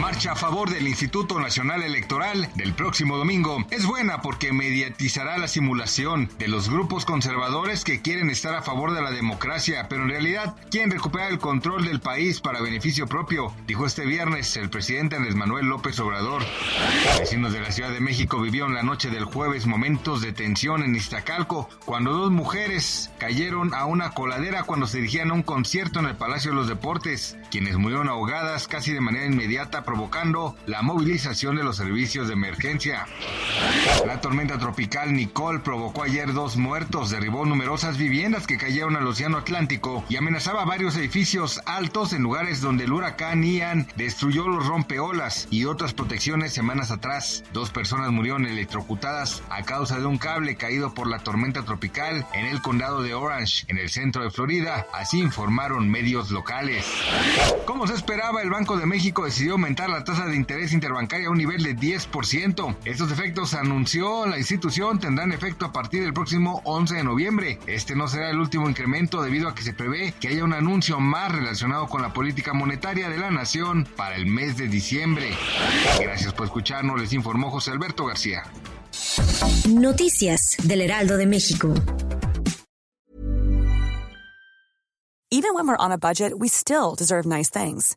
Marcha a favor del Instituto Nacional Electoral del próximo domingo es buena porque mediatizará la simulación de los grupos conservadores que quieren estar a favor de la democracia, pero en realidad quieren recuperar el control del país para beneficio propio, dijo este viernes el presidente Andrés Manuel López Obrador. Vecinos de la Ciudad de México vivieron la noche del jueves momentos de tensión en Iztacalco cuando dos mujeres cayeron a una coladera cuando se dirigían a un concierto en el Palacio de los Deportes, quienes murieron ahogadas casi de manera inmediata provocando la movilización de los servicios de emergencia. La tormenta tropical Nicole provocó ayer dos muertos, derribó numerosas viviendas que cayeron al Océano Atlántico y amenazaba varios edificios altos en lugares donde el huracán Ian destruyó los rompeolas y otras protecciones semanas atrás. Dos personas murieron electrocutadas a causa de un cable caído por la tormenta tropical en el condado de Orange, en el centro de Florida, así informaron medios locales. Como se esperaba, el Banco de México decidió la tasa de interés interbancaria a un nivel de 10%. Estos efectos, anunció la institución, tendrán efecto a partir del próximo 11 de noviembre. Este no será el último incremento debido a que se prevé que haya un anuncio más relacionado con la política monetaria de la nación para el mes de diciembre. Gracias por escucharnos, les informó José Alberto García. Noticias del Heraldo de México. Even when we're on a budget, we still deserve nice things.